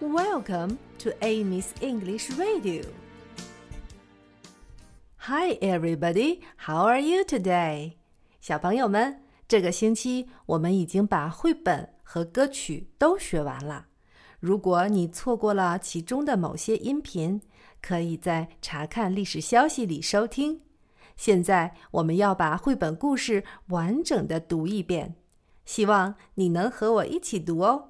Welcome to Amy's English Radio. Hi, everybody. How are you today? 小朋友们，这个星期我们已经把绘本和歌曲都学完了。如果你错过了其中的某些音频，可以在查看历史消息里收听。现在我们要把绘本故事完整的读一遍，希望你能和我一起读哦。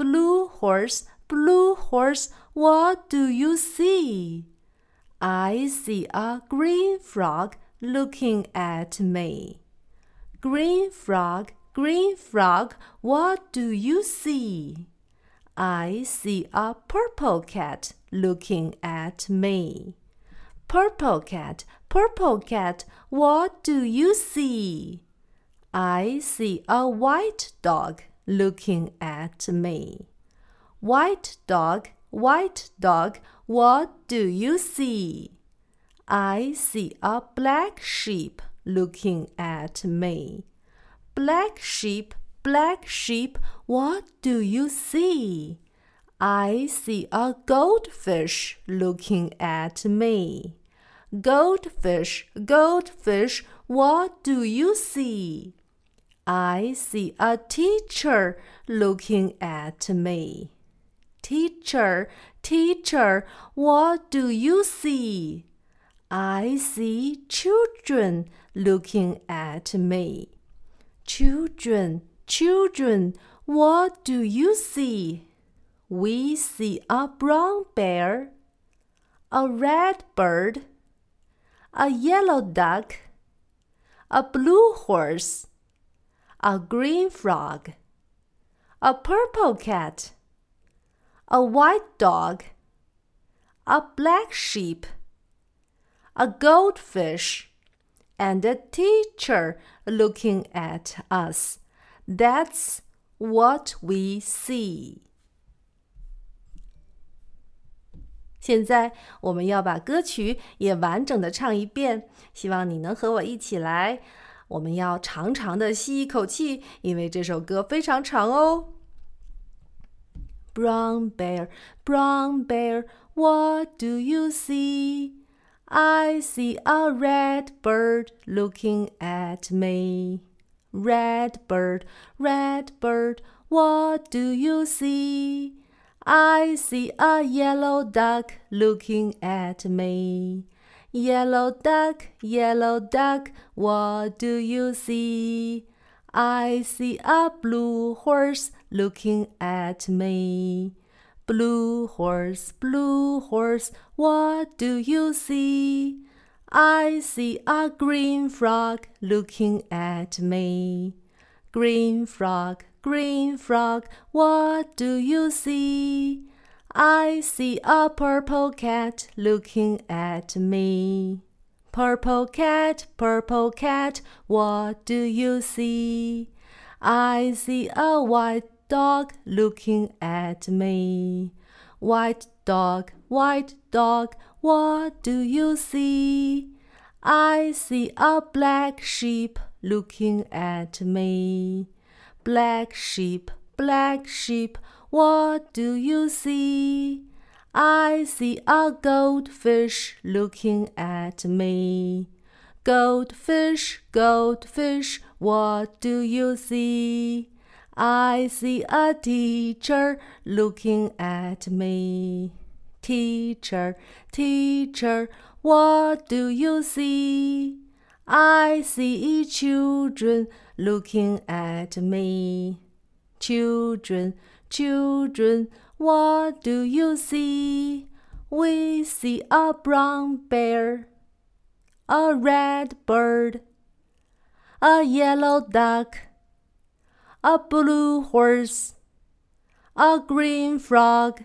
Blue horse, blue horse, what do you see? I see a green frog looking at me. Green frog, green frog, what do you see? I see a purple cat looking at me. Purple cat, purple cat, what do you see? I see a white dog looking at me. White dog, white dog, what do you see? I see a black sheep looking at me. Black sheep, black sheep, what do you see? I see a goldfish looking at me. Goldfish, goldfish, what do you see? I see a teacher looking at me. Teacher, teacher, what do you see? I see children looking at me. Children, children, what do you see? We see a brown bear, a red bird, a yellow duck, a blue horse, a green frog, a purple cat, a white dog, a black sheep, a goldfish, and a teacher looking at us. That's what we see. 现在我们要把歌曲也完整的唱一遍，希望你能和我一起来。 我们要长长的吸一口气，因为这首歌非常长哦。Brown bear, brown bear, what do you see? I see a red bird looking at me. Red bird, red bird, what do you see? I see a yellow duck looking at me. Yellow duck, yellow duck, what do you see? I see a blue horse looking at me. Blue horse, blue horse, what do you see? I see a green frog looking at me. Green frog, green frog, what do you see? I see a purple cat looking at me. Purple cat, purple cat, what do you see? I see a white dog looking at me. White dog, white dog, what do you see? I see a black sheep looking at me. Black sheep, black sheep, what do you see? I see a goldfish looking at me. Goldfish, goldfish, what do you see? I see a teacher looking at me. Teacher, teacher, what do you see? I see children looking at me. Children, Children, what do you see? We see a brown bear, a red bird, a yellow duck, a blue horse, a green frog,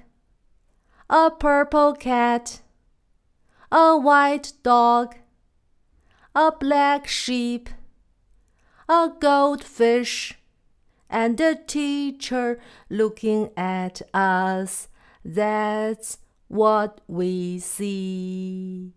a purple cat, a white dog, a black sheep, a goldfish, and a teacher looking at us. That's what we see.